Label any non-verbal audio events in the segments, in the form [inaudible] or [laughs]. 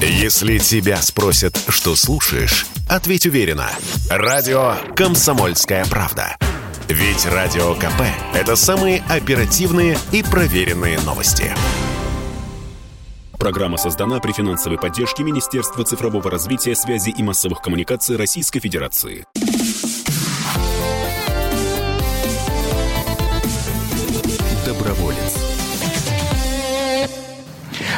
Если тебя спросят, что слушаешь, ответь уверенно. Радио «Комсомольская правда». Ведь Радио КП – это самые оперативные и проверенные новости. Программа создана при финансовой поддержке Министерства цифрового развития, связи и массовых коммуникаций Российской Федерации.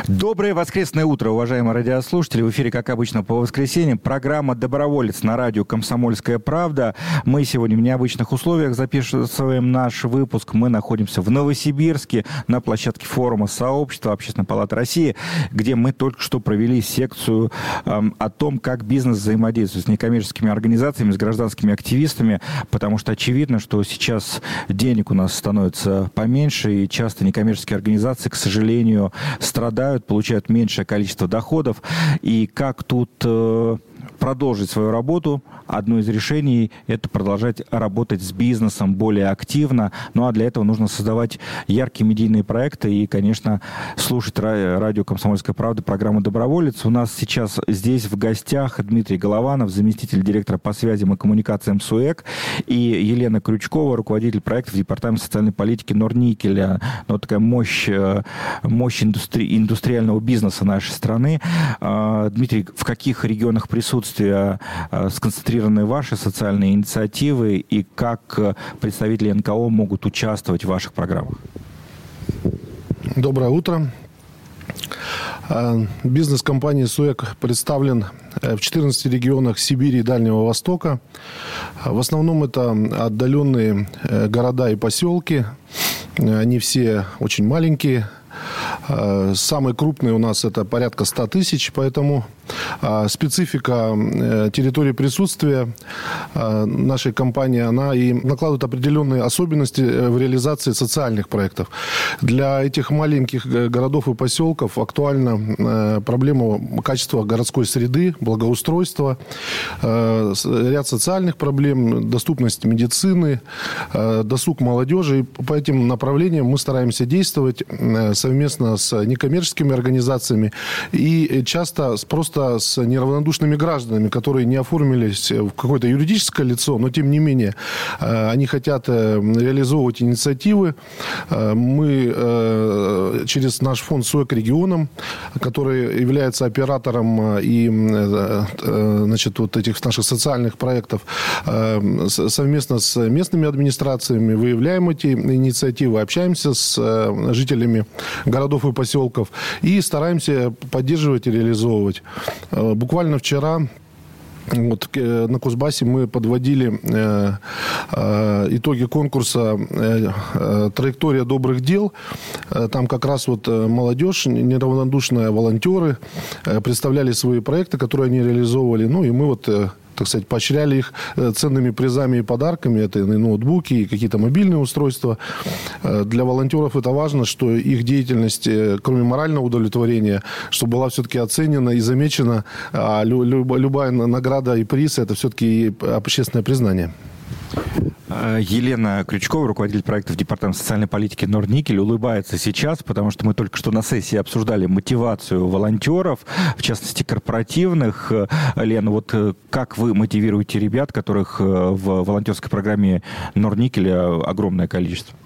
Доброе воскресное утро, уважаемые радиослушатели. В эфире, как обычно, по воскресеньям программа «Доброволец» на радио «Комсомольская правда». Мы сегодня в необычных условиях записываем наш выпуск. Мы находимся в Новосибирске на площадке форума сообщества Общественной палаты России, где мы только что провели секцию эм, о том, как бизнес взаимодействует с некоммерческими организациями, с гражданскими активистами, потому что очевидно, что сейчас денег у нас становится поменьше, и часто некоммерческие организации, к сожалению, страдают получают, меньшее количество доходов. И как тут э, продолжить свою работу. Одно из решений – это продолжать работать с бизнесом более активно. Ну а для этого нужно создавать яркие медийные проекты и, конечно, слушать радио «Комсомольская правда» программу «Доброволец». У нас сейчас здесь в гостях Дмитрий Голованов, заместитель директора по связям и коммуникациям СУЭК, и Елена Крючкова, руководитель проектов Департамента социальной политики Норникеля. Ну, такая мощь, э, мощь индустри- индустриального бизнеса нашей страны. А, Дмитрий, в каких регионах присутствует присутствия э, сконцентрированы ваши социальные инициативы и как э, представители НКО могут участвовать в ваших программах? Доброе утро. Э, бизнес компании СУЭК представлен в 14 регионах Сибири и Дальнего Востока. В основном это отдаленные города и поселки. Они все очень маленькие. Самый крупный у нас это порядка 100 тысяч, поэтому а, специфика э, территории присутствия а, нашей компании, она и накладывает определенные особенности э, в реализации социальных проектов. Для этих маленьких э, городов и поселков актуальна проблема качества городской среды, благоустройства, ряд социальных проблем, доступность медицины, досуг молодежи. И по этим направлениям мы стараемся действовать совместно с некоммерческими организациями и часто просто просто с неравнодушными гражданами, которые не оформились в какое-то юридическое лицо, но тем не менее э, они хотят э, реализовывать инициативы. Э, мы через наш фонд СОЭК регионам, который является оператором и значит, вот этих наших социальных проектов, совместно с местными администрациями выявляем эти инициативы, общаемся с жителями городов и поселков и стараемся поддерживать и реализовывать. Э, буквально вчера вот э, на Кузбассе мы подводили э, э, итоги конкурса э, э, «Траектория добрых дел». Там как раз вот молодежь, неравнодушные волонтеры представляли свои проекты, которые они реализовывали. Ну и мы вот так сказать, поощряли их э, ценными призами и подарками. Это и ноутбуки, и какие-то мобильные устройства. Э, для волонтеров это важно, что их деятельность, э, кроме морального удовлетворения, чтобы была все-таки оценена и замечена. А любая награда и приз – это все-таки общественное признание. Э, Елена Крючкова, руководитель проектов Департамента социальной политики Норникель, улыбается сейчас, потому что мы только что на сессии обсуждали мотивацию волонтеров, в частности, корпоративных. Э, Лена, вот э, как вы мотивируете ребят, которых в волонтерской программе Норникеля огромное количество?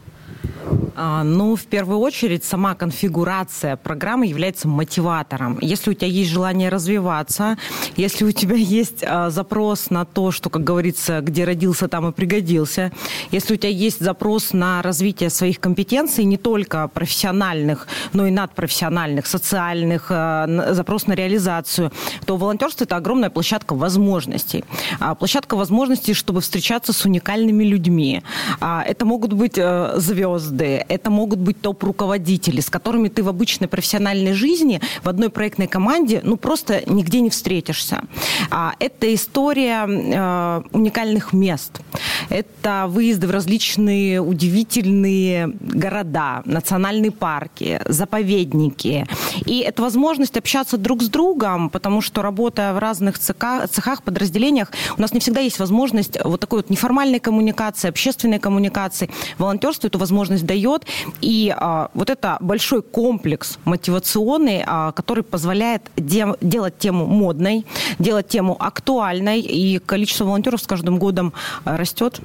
А, ну, в первую очередь, сама конфигурация программы является мотиватором. Если у тебя есть желание развиваться, если у тебя есть а, запрос на то, что, как говорится, где родился, там и пригодился, если у тебя есть запрос на развитие своих компетенций, не только профессиональных, но и надпрофессиональных, социальных, а, запрос на реализацию, то волонтерство – это огромная площадка возможностей. А, площадка возможностей, чтобы встречаться с уникальными людьми. А, это могут быть а, звезды, это могут быть топ-руководители, с которыми ты в обычной профессиональной жизни в одной проектной команде ну просто нигде не встретишься. А, это история э, уникальных мест. Это выезды в различные удивительные города, национальные парки, заповедники. И это возможность общаться друг с другом, потому что работая в разных цехах, подразделениях, у нас не всегда есть возможность вот такой вот неформальной коммуникации, общественной коммуникации. Волонтерство эту возможность дает. И а, вот это большой комплекс мотивационный, а, который позволяет де- делать тему модной, делать тему актуальной, и количество волонтеров с каждым годом растет.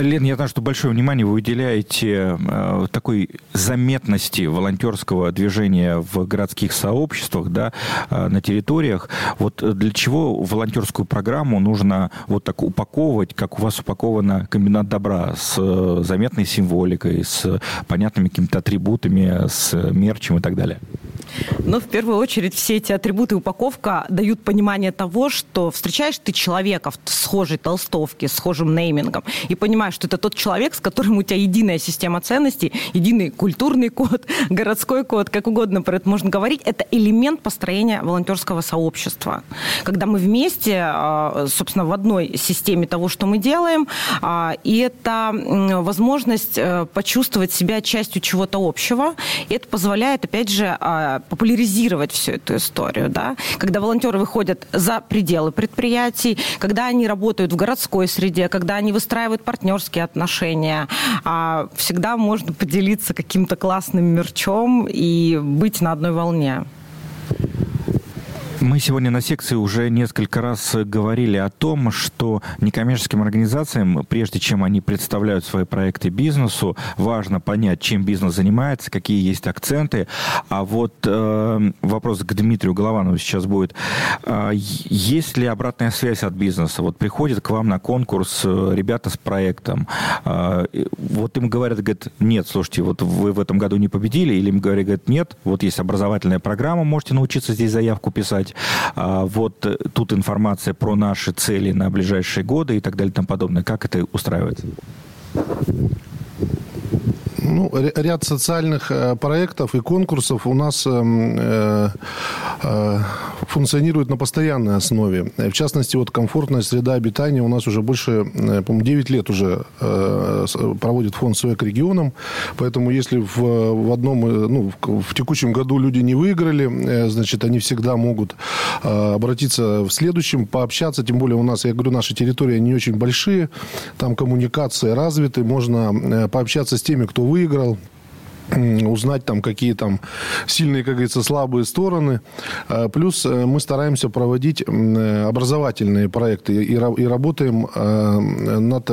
Лен, я знаю, что большое внимание вы уделяете э, такой заметности волонтерского движения в городских сообществах, да, э, на территориях. Вот для чего волонтерскую программу нужно вот так упаковывать, как у вас упакована комбинат добра, с э, заметной символикой, с понятными какими-то атрибутами, с мерчем и так далее? Но в первую очередь все эти атрибуты упаковка дают понимание того, что встречаешь ты человека в схожей толстовке, схожим неймингом, и понимаешь, что это тот человек, с которым у тебя единая система ценностей, единый культурный код, [laughs] городской код, как угодно про это можно говорить. Это элемент построения волонтерского сообщества. Когда мы вместе, а, собственно, в одной системе того, что мы делаем, а, и это возможность э, почувствовать себя частью чего-то общего, и это позволяет, опять же, а, популяризировать всю эту историю, да, когда волонтеры выходят за пределы предприятий, когда они работают в городской среде, когда они выстраивают партнерские отношения, а всегда можно поделиться каким-то классным мерчом и быть на одной волне. Мы сегодня на секции уже несколько раз говорили о том, что некоммерческим организациям, прежде чем они представляют свои проекты бизнесу, важно понять, чем бизнес занимается, какие есть акценты. А вот э, вопрос к Дмитрию Голованову сейчас будет. Э, есть ли обратная связь от бизнеса? Вот приходят к вам на конкурс э, ребята с проектом. Э, вот им говорят, говорят, нет, слушайте, вот вы в этом году не победили, или им говорят, говорят, нет, вот есть образовательная программа, можете научиться здесь заявку писать делать. А, вот э, тут информация про наши цели на ближайшие годы и так далее и тому подобное. Как это устраивается? Ну, ряд социальных э, проектов и конкурсов у нас эм, э, э, функционирует на постоянной основе. В частности, вот комфортная среда обитания у нас уже больше, по-моему, 9 лет уже проводит фонд СОЭК регионам. Поэтому если в, в одном, ну, в текущем году люди не выиграли, значит, они всегда могут обратиться в следующем, пообщаться. Тем более у нас, я говорю, наши территории не очень большие, там коммуникации развиты, можно пообщаться с теми, кто выиграл, узнать там какие там сильные, как говорится, слабые стороны. А, плюс э, мы стараемся проводить э, образовательные проекты и, и работаем э, над,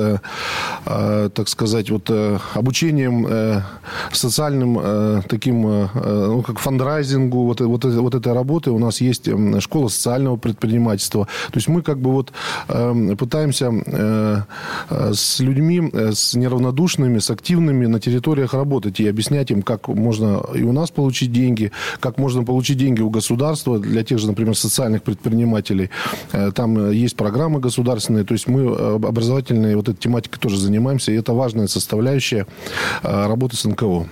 так сказать, вот обучением социальным таким, ну, как фандрайзингу, вот, вот, вот этой работы. У нас есть школа социального предпринимательства. То есть мы как бы вот пытаемся с людьми, с неравнодушными, с активными на территориях работать и объяснять им, как можно и у нас получить деньги, как можно получить деньги у государства для тех же, например, социальных предпринимателей. Э, там есть программы государственные, то есть мы э, образовательной вот этой тематикой тоже занимаемся, и это важная составляющая э, работы с НКО.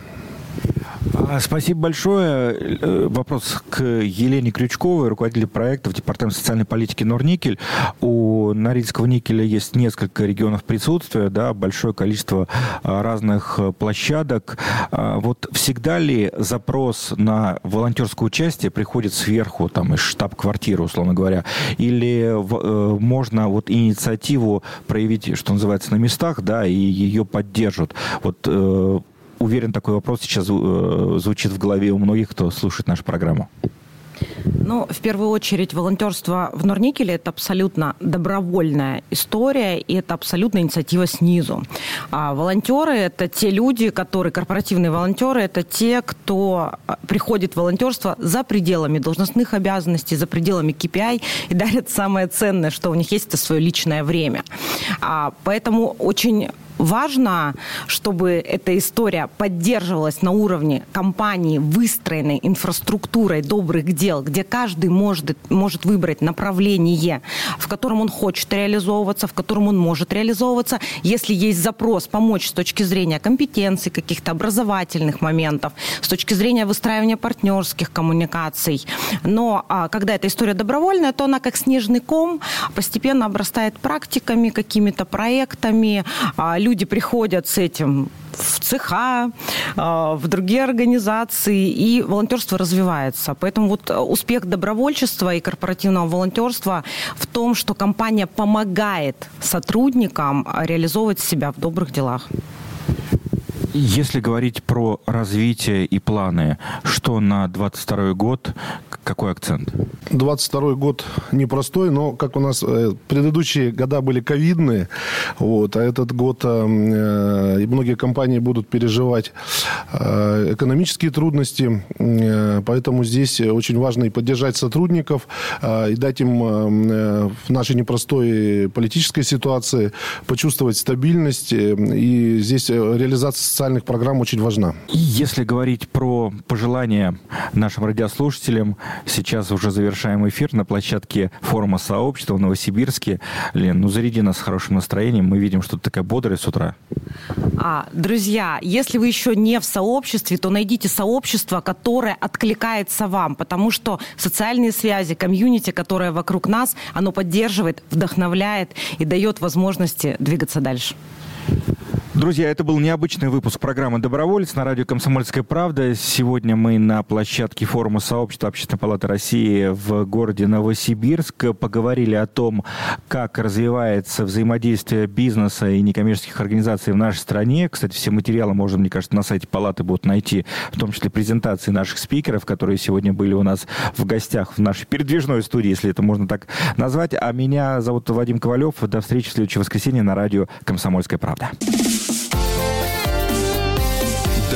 А, спасибо большое. Э, вопрос к Елене Крючковой, руководителю проекта в Департаменте социальной политики Норникель. У Норильского никеля есть несколько регионов присутствия, да, большое количество а, разных площадок. А, вот всегда ли запрос на волонтерское участие приходит сверху, там, из штаб-квартиры, условно говоря, или э, можно вот инициативу проявить, что называется, на местах, да, и ее поддержат? Вот э, уверен, такой вопрос сейчас э, звучит в голове у многих, кто слушает нашу программу. Ну, в первую очередь, волонтерство в Норникеле – это абсолютно добровольная история, и это абсолютно инициатива снизу. А волонтеры – это те люди, которые, корпоративные волонтеры, это те, кто а, приходит в волонтерство за пределами должностных обязанностей, за пределами KPI и дарят самое ценное, что у них есть, это свое личное время. А, поэтому очень важно, чтобы эта история поддерживалась на уровне компании, выстроенной инфраструктурой добрых дел, где каждый может, может выбрать направление, в котором он хочет реализовываться, в котором он может реализовываться. Если есть запрос помочь с точки зрения компетенций, каких-то образовательных моментов, с точки зрения выстраивания партнерских коммуникаций. Но а, когда эта история добровольная, то она как снежный ком постепенно обрастает практиками, какими-то проектами, а, люди приходят с этим в цеха, а, в другие организации, и волонтерство развивается. Поэтому вот успех добровольчества и корпоративного волонтерства в том, что компания помогает сотрудникам реализовывать себя в добрых делах. Если говорить про развитие и планы, что на 22 год, какой акцент? 22 год непростой, но как у нас э, предыдущие года были ковидные, вот, а этот год э, э многие компании будут переживать э, экономические трудности, поэтому здесь очень важно и поддержать сотрудников, и дать им в нашей непростой политической ситуации почувствовать стабильность, и здесь реализация социальных программ очень важна. Если говорить про пожелания нашим радиослушателям, сейчас уже завершаем эфир на площадке форума сообщества в Новосибирске. Лен, ну заряди нас хорошим настроением. Мы видим, что ты такая бодрая с утра. А, друзья, если вы еще не в сообществе, то найдите сообщество, которое откликается вам, потому что социальные связи, комьюнити, которое вокруг нас, оно поддерживает, вдохновляет и дает возможности двигаться дальше. Друзья, это был необычный выпуск программы «Доброволец» на радио «Комсомольская правда». Сегодня мы на площадке форума сообщества Общественной палаты России в городе Новосибирск поговорили о том, как развивается взаимодействие бизнеса и некоммерческих организаций в нашей стране. Кстати, все материалы можно, мне кажется, на сайте палаты будут найти, в том числе презентации наших спикеров, которые сегодня были у нас в гостях в нашей передвижной студии, если это можно так назвать. А меня зовут Вадим Ковалев. До встречи в следующее воскресенье на радио «Комсомольская правда».